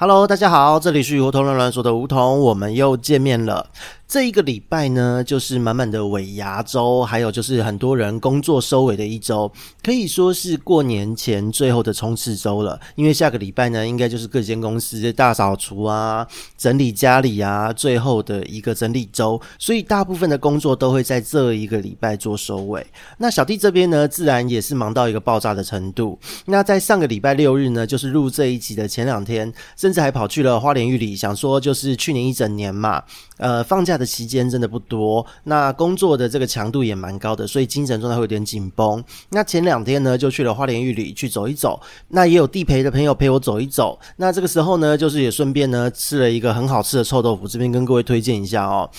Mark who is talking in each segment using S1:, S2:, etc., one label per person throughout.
S1: Hello，大家好，这里是梧桐乱乱说的梧桐，我们又见面了。这一个礼拜呢，就是满满的尾牙周，还有就是很多人工作收尾的一周，可以说是过年前最后的冲刺周了。因为下个礼拜呢，应该就是各间公司大扫除啊、整理家里啊，最后的一个整理周，所以大部分的工作都会在这一个礼拜做收尾。那小弟这边呢，自然也是忙到一个爆炸的程度。那在上个礼拜六日呢，就是录这一集的前两天，甚至还跑去了花莲玉里，想说就是去年一整年嘛，呃，放假的期间真的不多，那工作的这个强度也蛮高的，所以精神状态会有点紧绷。那前两天呢，就去了花莲玉里去走一走，那也有地陪的朋友陪我走一走。那这个时候呢，就是也顺便呢吃了一个很好吃的臭豆腐，这边跟各位推荐一下哦。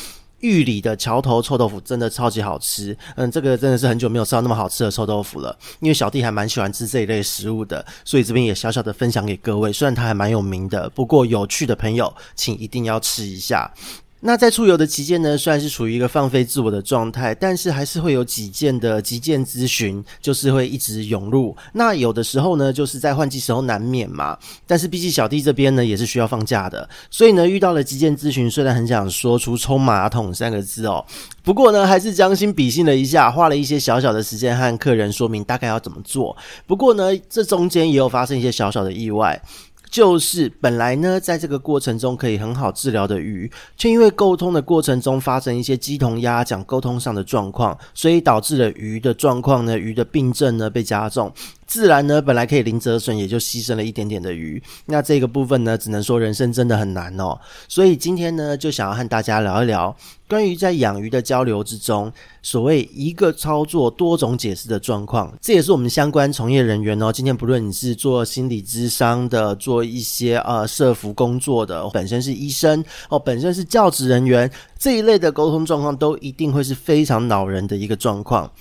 S1: 玉里的桥头臭豆腐真的超级好吃，嗯，这个真的是很久没有吃到那么好吃的臭豆腐了。因为小弟还蛮喜欢吃这一类食物的，所以这边也小小的分享给各位。虽然它还蛮有名的，不过有趣的朋友请一定要吃一下。那在出游的期间呢，虽然是处于一个放飞自我的状态，但是还是会有几件的急件咨询，就是会一直涌入。那有的时候呢，就是在换季时候难免嘛。但是毕竟小弟这边呢，也是需要放假的，所以呢，遇到了急件咨询，虽然很想说出冲马桶三个字哦，不过呢，还是将心比心了一下，花了一些小小的时间和客人说明大概要怎么做。不过呢，这中间也有发生一些小小的意外。就是本来呢，在这个过程中可以很好治疗的鱼，却因为沟通的过程中发生一些鸡同鸭讲沟通上的状况，所以导致了鱼的状况呢，鱼的病症呢被加重。自然呢，本来可以零折损，也就牺牲了一点点的鱼。那这个部分呢，只能说人生真的很难哦。所以今天呢，就想要和大家聊一聊关于在养鱼的交流之中，所谓一个操作多种解释的状况。这也是我们相关从业人员哦。今天不论你是做心理咨商的，做一些呃社服工作的，本身是医生哦，本身是教职人员这一类的沟通状况，都一定会是非常恼人的一个状况。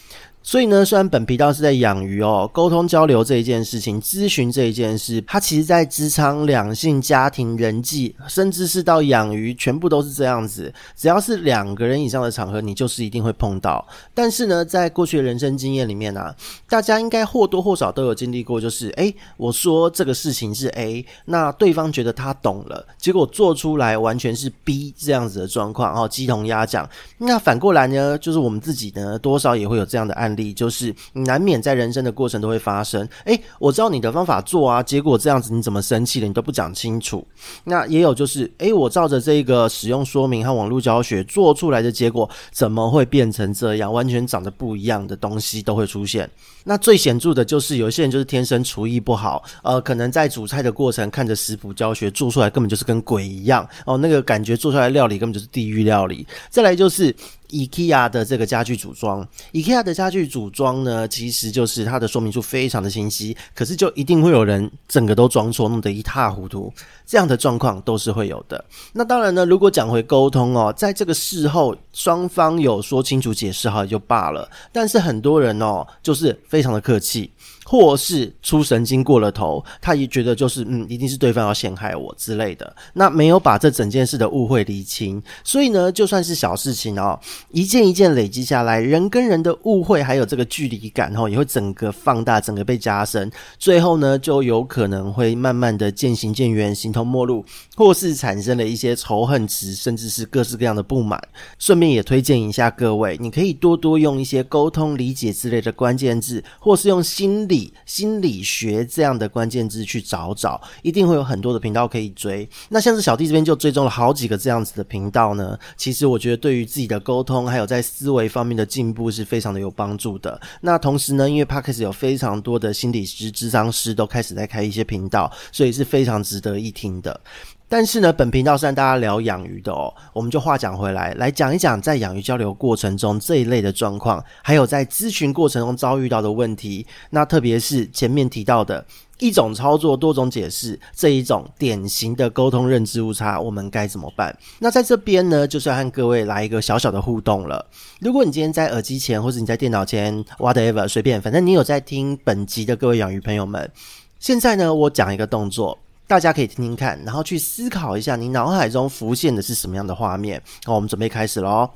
S1: 所以呢，虽然本频道是在养鱼哦，沟通交流这一件事情，咨询这一件事，它其实在职场、两性、家庭、人际，甚至是到养鱼，全部都是这样子。只要是两个人以上的场合，你就是一定会碰到。但是呢，在过去的人生经验里面啊，大家应该或多或少都有经历过，就是诶，我说这个事情是 A，那对方觉得他懂了，结果做出来完全是 B 这样子的状况哦，鸡同鸭讲。那反过来呢，就是我们自己呢，多少也会有这样的案例。就是难免在人生的过程都会发生。诶，我知道你的方法做啊，结果这样子你怎么生气了？你都不讲清楚。那也有就是，诶，我照着这个使用说明和网络教学做出来的结果，怎么会变成这样？完全长得不一样的东西都会出现。那最显著的就是有些人就是天生厨艺不好，呃，可能在煮菜的过程看着食谱教学做出来根本就是跟鬼一样哦，那个感觉做出来料理根本就是地狱料理。再来就是。IKEA 的这个家具组装，IKEA 的家具组装呢，其实就是它的说明书非常的清晰，可是就一定会有人整个都装错，弄得一塌糊涂，这样的状况都是会有的。那当然呢，如果讲回沟通哦，在这个事后双方有说清楚解释好也就罢了，但是很多人哦，就是非常的客气。或是出神经过了头，他也觉得就是嗯，一定是对方要陷害我之类的，那没有把这整件事的误会厘清，所以呢，就算是小事情哦，一件一件累积下来，人跟人的误会还有这个距离感哦，也会整个放大，整个被加深，最后呢，就有可能会慢慢的渐行渐远，形同陌路，或是产生了一些仇恨值，甚至是各式各样的不满。顺便也推荐一下各位，你可以多多用一些沟通、理解之类的关键字，或是用心理。心理学这样的关键字去找找，一定会有很多的频道可以追。那像是小弟这边就追踪了好几个这样子的频道呢。其实我觉得对于自己的沟通，还有在思维方面的进步是非常的有帮助的。那同时呢，因为 Podcast 有非常多的心理师、智商师都开始在开一些频道，所以是非常值得一听的。但是呢，本频道是让大家聊养鱼的哦，我们就话讲回来，来讲一讲在养鱼交流过程中这一类的状况，还有在咨询过程中遭遇到的问题。那特别是前面提到的一种操作多种解释这一种典型的沟通认知误差，我们该怎么办？那在这边呢，就是要和各位来一个小小的互动了。如果你今天在耳机前，或者你在电脑前，whatever 随便，反正你有在听本集的各位养鱼朋友们，现在呢，我讲一个动作。大家可以听听看，然后去思考一下，你脑海中浮现的是什么样的画面。好，我们准备开始喽。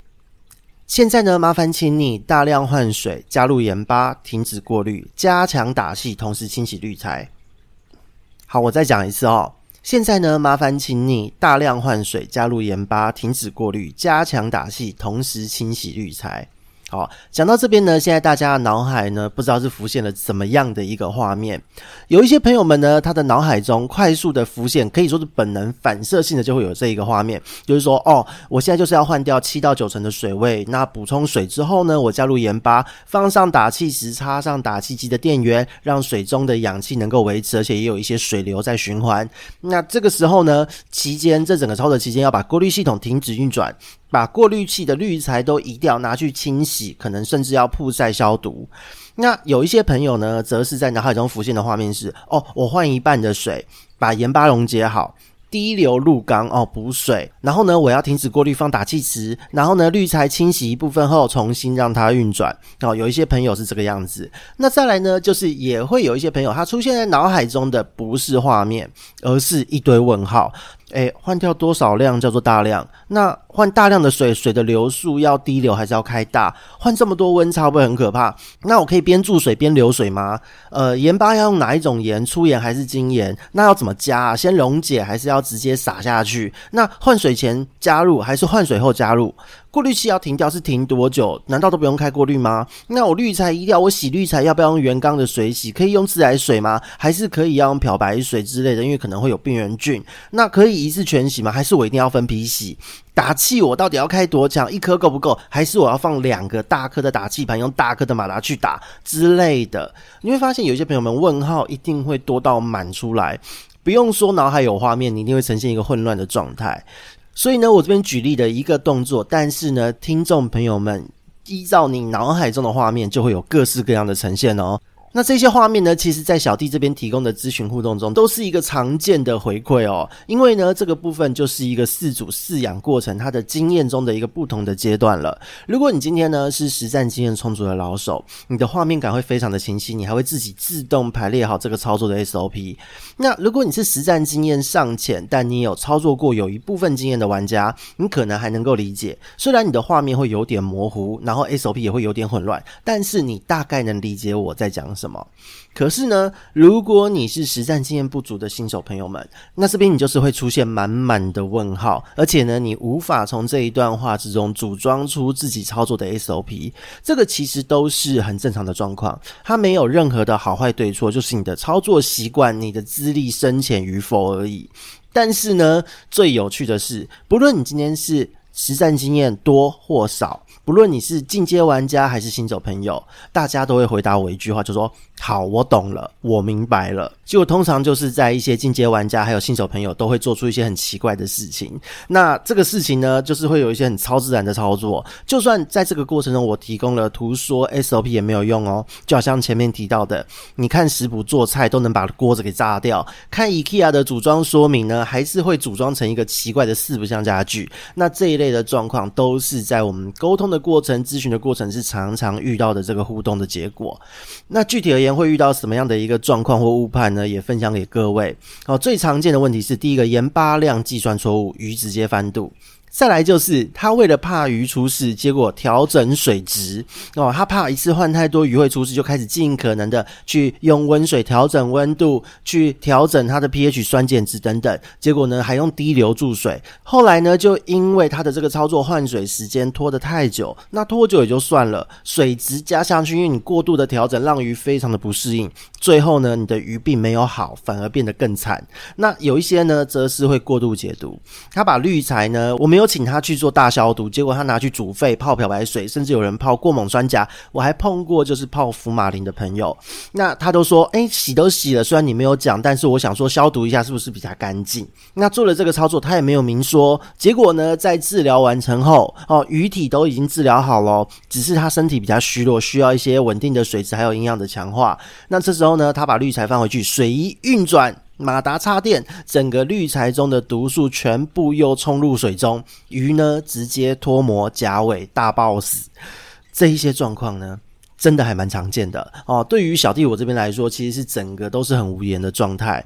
S1: 现在呢，麻烦请你大量换水，加入盐巴，停止过滤，加强打气，同时清洗滤材。好，我再讲一次哦。现在呢，麻烦请你大量换水，加入盐巴，停止过滤，加强打气，同时清洗滤材。好，讲到这边呢，现在大家的脑海呢，不知道是浮现了怎么样的一个画面。有一些朋友们呢，他的脑海中快速的浮现，可以说是本能反射性的就会有这一个画面，就是说，哦，我现在就是要换掉七到九成的水位，那补充水之后呢，我加入盐巴，放上打气石，插上打气机的电源，让水中的氧气能够维持，而且也有一些水流在循环。那这个时候呢，期间这整个操作期间要把过滤系统停止运转。把过滤器的滤材都移掉，拿去清洗，可能甚至要曝晒消毒。那有一些朋友呢，则是在脑海中浮现的画面是：哦，我换一半的水，把盐巴溶解好。滴流入缸哦，补水，然后呢，我要停止过滤，放打气池，然后呢，滤材清洗一部分后，重新让它运转。哦，有一些朋友是这个样子。那再来呢，就是也会有一些朋友，他出现在脑海中的不是画面，而是一堆问号。哎，换掉多少量叫做大量？那换大量的水，水的流速要低流还是要开大？换这么多温差会不会很可怕？那我可以边注水边流水吗？呃，盐巴要用哪一种盐？粗盐还是精盐？那要怎么加啊？先溶解还是要直接撒下去？那换水前加入还是换水后加入？过滤器要停掉是停多久？难道都不用开过滤吗？那我滤材移掉，我洗滤材要不要用原缸的水洗？可以用自来水吗？还是可以要用漂白水之类的？因为可能会有病原菌。那可以一次全洗吗？还是我一定要分批洗？打气我到底要开多强？一颗够不够？还是我要放两个大颗的打气盘，用大颗的马达去打之类的？你会发现有些朋友们问号一定会多到满出来，不用说脑海有画面，你一定会呈现一个混乱的状态。所以呢，我这边举例的一个动作，但是呢，听众朋友们依照你脑海中的画面，就会有各式各样的呈现哦。那这些画面呢，其实在小弟这边提供的咨询互动中，都是一个常见的回馈哦。因为呢，这个部分就是一个饲主饲养过程它的经验中的一个不同的阶段了。如果你今天呢是实战经验充足的老手，你的画面感会非常的清晰，你还会自己自动排列好这个操作的 SOP。那如果你是实战经验尚浅，但你有操作过有一部分经验的玩家，你可能还能够理解。虽然你的画面会有点模糊，然后 SOP 也会有点混乱，但是你大概能理解我在讲什。什么？可是呢，如果你是实战经验不足的新手朋友们，那这边你就是会出现满满的问号，而且呢，你无法从这一段话之中组装出自己操作的 SOP。这个其实都是很正常的状况，它没有任何的好坏对错，就是你的操作习惯、你的资历深浅与否而已。但是呢，最有趣的是，不论你今天是实战经验多或少。不论你是进阶玩家还是新手朋友，大家都会回答我一句话，就说。好，我懂了，我明白了。结果通常就是在一些进阶玩家还有新手朋友都会做出一些很奇怪的事情。那这个事情呢，就是会有一些很超自然的操作。就算在这个过程中，我提供了图说 SOP 也没有用哦。就好像前面提到的，你看食谱做菜都能把锅子给炸掉，看 IKEA 的组装说明呢，还是会组装成一个奇怪的四不像家具。那这一类的状况都是在我们沟通的过程、咨询的过程是常常遇到的这个互动的结果。那具体而言。会遇到什么样的一个状况或误判呢？也分享给各位。好，最常见的问题是，第一个盐巴量计算错误，与直接翻肚。再来就是他为了怕鱼出事，结果调整水质哦，他怕一次换太多鱼会出事，就开始尽可能的去用温水调整温度，去调整它的 pH 酸碱值等等。结果呢，还用低流注水。后来呢，就因为他的这个操作换水时间拖得太久，那拖久也就算了，水质加上去，因为你过度的调整，让鱼非常的不适应。最后呢，你的鱼并没有好，反而变得更惨。那有一些呢，则是会过度解读，他把滤材呢，我没有。请他去做大消毒，结果他拿去煮沸、泡漂白水，甚至有人泡过锰酸钾。我还碰过就是泡福马林的朋友，那他都说：“哎，洗都洗了，虽然你没有讲，但是我想说消毒一下是不是比较干净？”那做了这个操作，他也没有明说。结果呢，在治疗完成后，哦，鱼体都已经治疗好了，只是他身体比较虚弱，需要一些稳定的水质还有营养的强化。那这时候呢，他把滤材放回去，水一运转。马达插电，整个滤材中的毒素全部又冲入水中，鱼呢直接脱模甲尾大爆死。这一些状况呢，真的还蛮常见的哦。对于小弟我这边来说，其实是整个都是很无言的状态。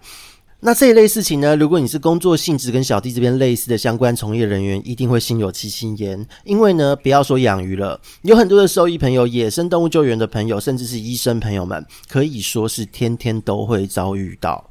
S1: 那这一类事情呢，如果你是工作性质跟小弟这边类似的相关从业人员，一定会心有戚戚焉。因为呢，不要说养鱼了，有很多的兽医朋友、野生动物救援的朋友，甚至是医生朋友们，可以说是天天都会遭遇到。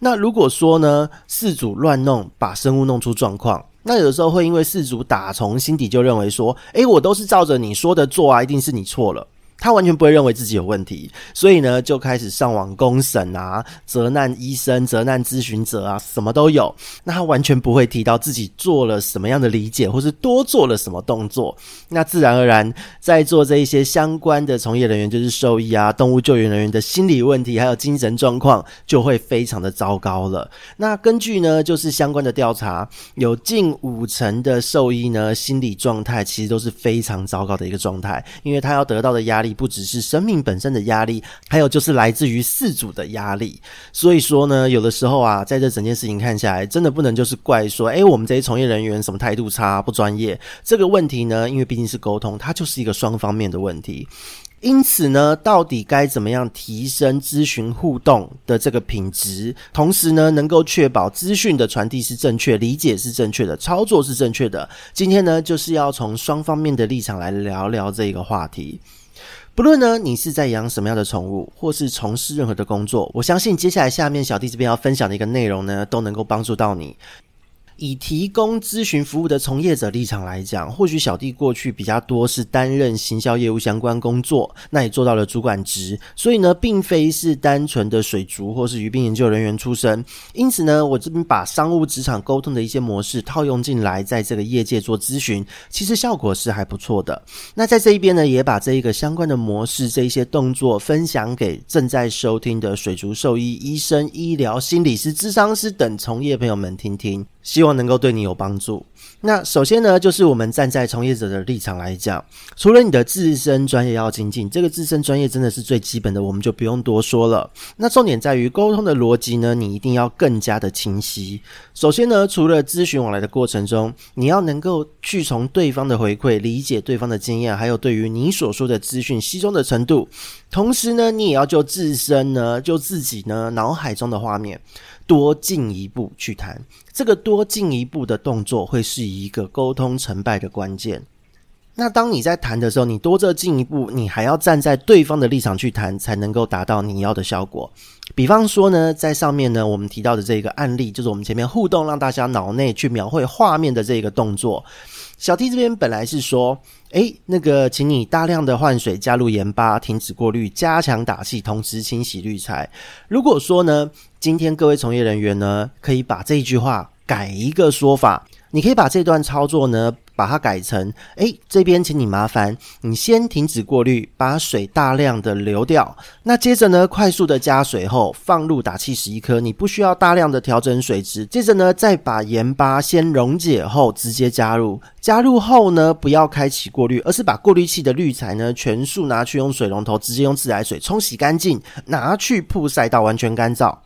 S1: 那如果说呢，事主乱弄，把生物弄出状况，那有的时候会因为事主打从心底就认为说，诶，我都是照着你说的做啊，一定是你错了。他完全不会认为自己有问题，所以呢，就开始上网公审啊，责难医生、责难咨询者啊，什么都有。那他完全不会提到自己做了什么样的理解，或是多做了什么动作。那自然而然，在做这一些相关的从业人员，就是兽医啊、动物救援人员的心理问题，还有精神状况，就会非常的糟糕了。那根据呢，就是相关的调查，有近五成的兽医呢，心理状态其实都是非常糟糕的一个状态，因为他要得到的压力。不只是生命本身的压力，还有就是来自于饲主的压力。所以说呢，有的时候啊，在这整件事情看下来，真的不能就是怪说，诶，我们这些从业人员什么态度差、不专业。这个问题呢，因为毕竟是沟通，它就是一个双方面的问题。因此呢，到底该怎么样提升咨询互动的这个品质，同时呢，能够确保资讯的传递是正确、理解是正确的、操作是正确的。今天呢，就是要从双方面的立场来聊聊这个话题。不论呢，你是在养什么样的宠物，或是从事任何的工作，我相信接下来下面小弟这边要分享的一个内容呢，都能够帮助到你。以提供咨询服务的从业者立场来讲，或许小弟过去比较多是担任行销业务相关工作，那也做到了主管职，所以呢，并非是单纯的水族或是鱼病研究人员出身。因此呢，我这边把商务职场沟通的一些模式套用进来，在这个业界做咨询，其实效果是还不错的。那在这一边呢，也把这一个相关的模式、这一些动作分享给正在收听的水族兽医、医生、医疗、心理师、智商师等从业朋友们听听。希望能够对你有帮助。那首先呢，就是我们站在从业者的立场来讲，除了你的自身专业要精进，这个自身专业真的是最基本的，我们就不用多说了。那重点在于沟通的逻辑呢，你一定要更加的清晰。首先呢，除了咨询往来的过程中，你要能够去从对方的回馈理解对方的经验，还有对于你所说的资讯吸收的程度。同时呢，你也要就自身呢，就自己呢脑海中的画面。多进一步去谈，这个多进一步的动作会是一个沟通成败的关键。那当你在谈的时候，你多这进一步，你还要站在对方的立场去谈，才能够达到你要的效果。比方说呢，在上面呢，我们提到的这个案例，就是我们前面互动，让大家脑内去描绘画面的这个动作。小 T 这边本来是说，诶，那个，请你大量的换水，加入盐巴，停止过滤，加强打气，同时清洗滤材。如果说呢，今天各位从业人员呢，可以把这句话改一个说法，你可以把这段操作呢。把它改成，诶，这边请你麻烦你先停止过滤，把水大量的流掉。那接着呢，快速的加水后放入打气十一颗，你不需要大量的调整水质。接着呢，再把盐巴先溶解后直接加入。加入后呢，不要开启过滤，而是把过滤器的滤材呢全数拿去用水龙头直接用自来水冲洗干净，拿去曝晒到完全干燥。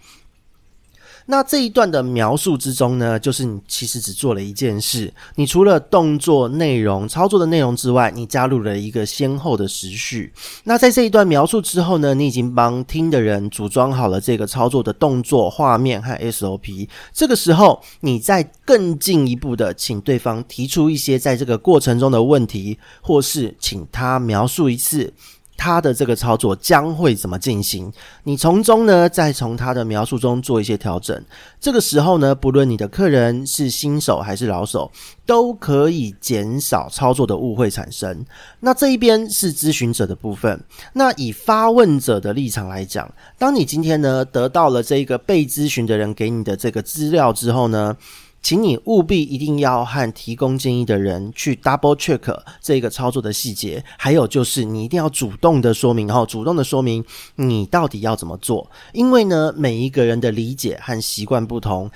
S1: 那这一段的描述之中呢，就是你其实只做了一件事，你除了动作内容、操作的内容之外，你加入了一个先后的时序。那在这一段描述之后呢，你已经帮听的人组装好了这个操作的动作画面和 SOP。这个时候，你再更进一步的请对方提出一些在这个过程中的问题，或是请他描述一次。他的这个操作将会怎么进行？你从中呢，再从他的描述中做一些调整。这个时候呢，不论你的客人是新手还是老手，都可以减少操作的误会产生。那这一边是咨询者的部分。那以发问者的立场来讲，当你今天呢，得到了这个被咨询的人给你的这个资料之后呢，请你务必一定要和提供建议的人去 double check 这个操作的细节，还有就是你一定要主动的说明，然后主动的说明你到底要怎么做，因为呢，每一个人的理解和习惯不同。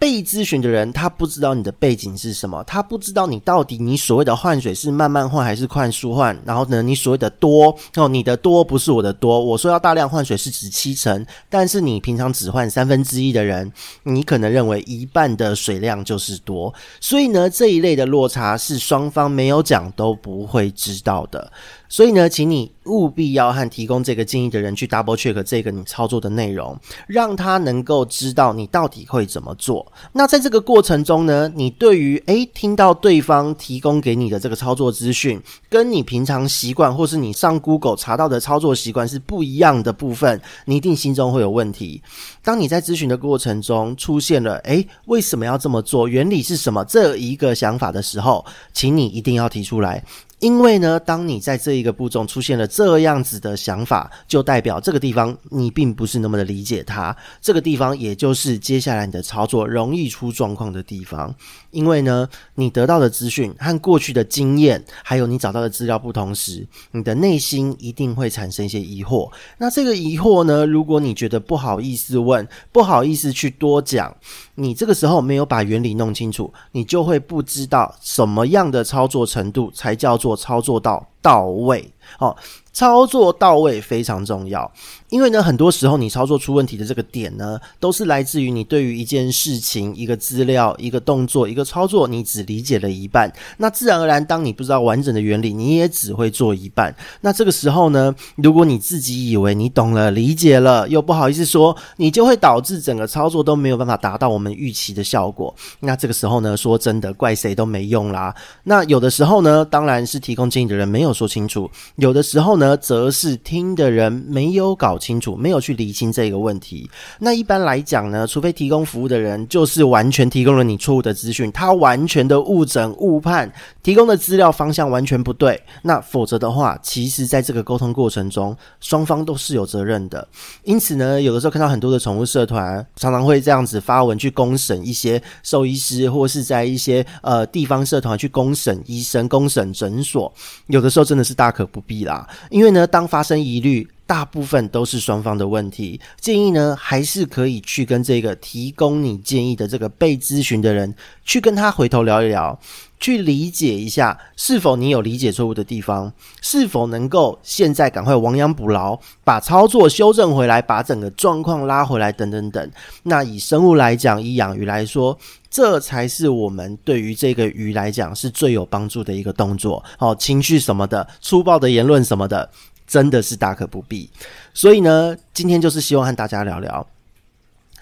S1: 被咨询的人，他不知道你的背景是什么，他不知道你到底你所谓的换水是慢慢换还是快速换。然后呢，你所谓的多哦，你的多不是我的多。我说要大量换水是指七成，但是你平常只换三分之一的人，你可能认为一半的水量就是多。所以呢，这一类的落差是双方没有讲都不会知道的。所以呢，请你务必要和提供这个建议的人去 double check 这个你操作的内容，让他能够知道你到底会怎么做。那在这个过程中呢，你对于诶听到对方提供给你的这个操作资讯，跟你平常习惯或是你上 Google 查到的操作习惯是不一样的部分，你一定心中会有问题。当你在咨询的过程中出现了诶为什么要这么做？原理是什么？这一个想法的时候，请你一定要提出来。因为呢，当你在这一个步骤出现了这样子的想法，就代表这个地方你并不是那么的理解它。这个地方也就是接下来你的操作容易出状况的地方。因为呢，你得到的资讯和过去的经验，还有你找到的资料不同时，你的内心一定会产生一些疑惑。那这个疑惑呢，如果你觉得不好意思问，问不好意思去多讲，你这个时候没有把原理弄清楚，你就会不知道什么样的操作程度才叫做操作到到位。好。操作到位非常重要，因为呢，很多时候你操作出问题的这个点呢，都是来自于你对于一件事情、一个资料、一个动作、一个操作，你只理解了一半。那自然而然，当你不知道完整的原理，你也只会做一半。那这个时候呢，如果你自己以为你懂了、理解了，又不好意思说，你就会导致整个操作都没有办法达到我们预期的效果。那这个时候呢，说真的，怪谁都没用啦。那有的时候呢，当然是提供建议的人没有说清楚；有的时候呢，则是听的人没有搞清楚，没有去理清这个问题。那一般来讲呢，除非提供服务的人就是完全提供了你错误的资讯，他完全的误诊误判，提供的资料方向完全不对。那否则的话，其实在这个沟通过程中，双方都是有责任的。因此呢，有的时候看到很多的宠物社团常常会这样子发文去公审一些兽医师，或是在一些呃地方社团去公审医生、公审诊所，有的时候真的是大可不啦，因为呢。当发生疑虑，大部分都是双方的问题。建议呢，还是可以去跟这个提供你建议的这个被咨询的人，去跟他回头聊一聊，去理解一下是否你有理解错误的地方，是否能够现在赶快亡羊补牢，把操作修正回来，把整个状况拉回来，等等等。那以生物来讲，以养鱼来说，这才是我们对于这个鱼来讲是最有帮助的一个动作。好，情绪什么的，粗暴的言论什么的。真的是大可不必，所以呢，今天就是希望和大家聊聊。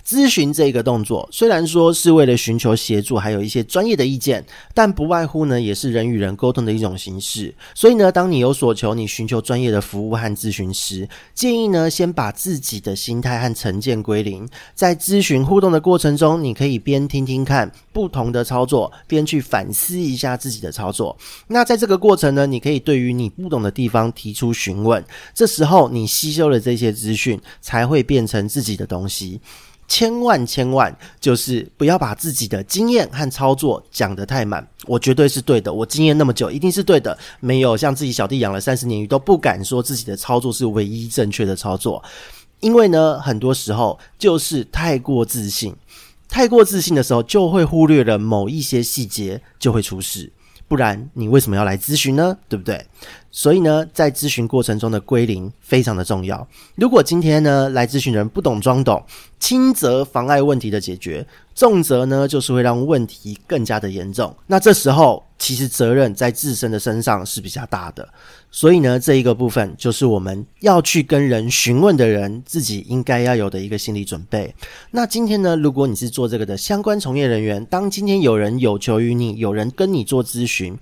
S1: 咨询这个动作，虽然说是为了寻求协助，还有一些专业的意见，但不外乎呢，也是人与人沟通的一种形式。所以呢，当你有所求，你寻求专业的服务和咨询时，建议呢，先把自己的心态和成见归零。在咨询互动的过程中，你可以边听听看不同的操作，边去反思一下自己的操作。那在这个过程呢，你可以对于你不懂的地方提出询问。这时候，你吸收了这些资讯，才会变成自己的东西。千万千万，就是不要把自己的经验和操作讲得太满。我绝对是对的，我经验那么久，一定是对的。没有像自己小弟养了三十年鱼，都不敢说自己的操作是唯一正确的操作。因为呢，很多时候就是太过自信，太过自信的时候，就会忽略了某一些细节，就会出事。不然你为什么要来咨询呢？对不对？所以呢，在咨询过程中的归零非常的重要。如果今天呢，来咨询人不懂装懂，轻则妨碍问题的解决，重则呢就是会让问题更加的严重。那这时候其实责任在自身的身上是比较大的。所以呢，这一个部分就是我们要去跟人询问的人自己应该要有的一个心理准备。那今天呢，如果你是做这个的相关从业人员，当今天有人有求于你，有人跟你做咨询。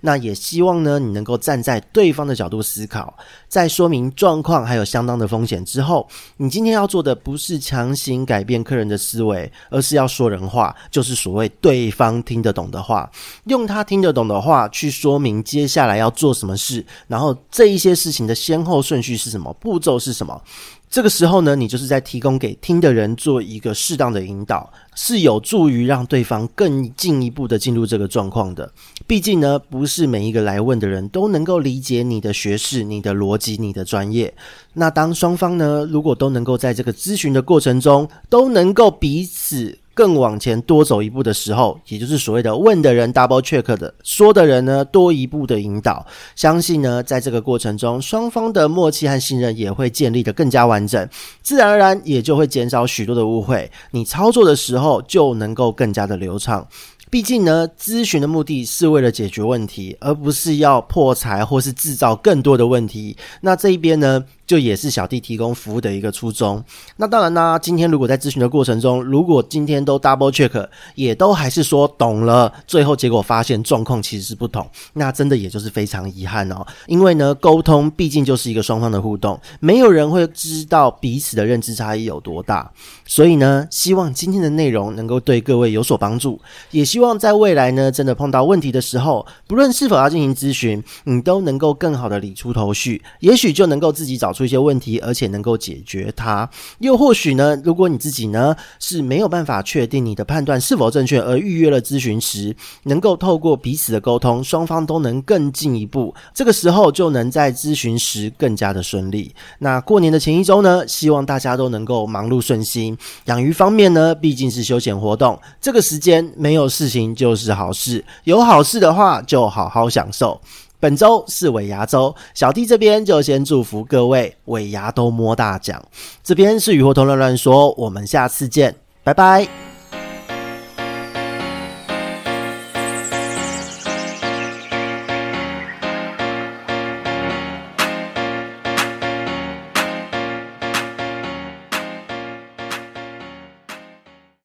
S1: 那也希望呢，你能够站在对方的角度思考，在说明状况还有相当的风险之后，你今天要做的不是强行改变客人的思维，而是要说人话，就是所谓对方听得懂的话，用他听得懂的话去说明接下来要做什么事，然后这一些事情的先后顺序是什么，步骤是什么。这个时候呢，你就是在提供给听的人做一个适当的引导，是有助于让对方更进一步的进入这个状况的。毕竟呢，不是每一个来问的人都能够理解你的学识、你的逻辑、你的专业。那当双方呢，如果都能够在这个咨询的过程中，都能够彼此。更往前多走一步的时候，也就是所谓的问的人 double check 的，说的人呢多一步的引导。相信呢，在这个过程中，双方的默契和信任也会建立得更加完整，自然而然也就会减少许多的误会。你操作的时候就能够更加的流畅。毕竟呢，咨询的目的是为了解决问题，而不是要破财或是制造更多的问题。那这一边呢，就也是小弟提供服务的一个初衷。那当然啦，今天如果在咨询的过程中，如果今天都 double check，也都还是说懂了，最后结果发现状况其实是不同，那真的也就是非常遗憾哦。因为呢，沟通毕竟就是一个双方的互动，没有人会知道彼此的认知差异有多大。所以呢，希望今天的内容能够对各位有所帮助，也希望在未来呢，真的碰到问题的时候，不论是否要进行咨询，你都能够更好的理出头绪，也许就能够自己找出。出一些问题，而且能够解决它。又或许呢，如果你自己呢是没有办法确定你的判断是否正确，而预约了咨询时，能够透过彼此的沟通，双方都能更进一步。这个时候就能在咨询时更加的顺利。那过年的前一周呢，希望大家都能够忙碌顺心。养鱼方面呢，毕竟是休闲活动，这个时间没有事情就是好事。有好事的话，就好好享受。本周是尾牙周，小弟这边就先祝福各位尾牙都摸大奖。这边是雨货通乱乱说，我们下次见，拜拜。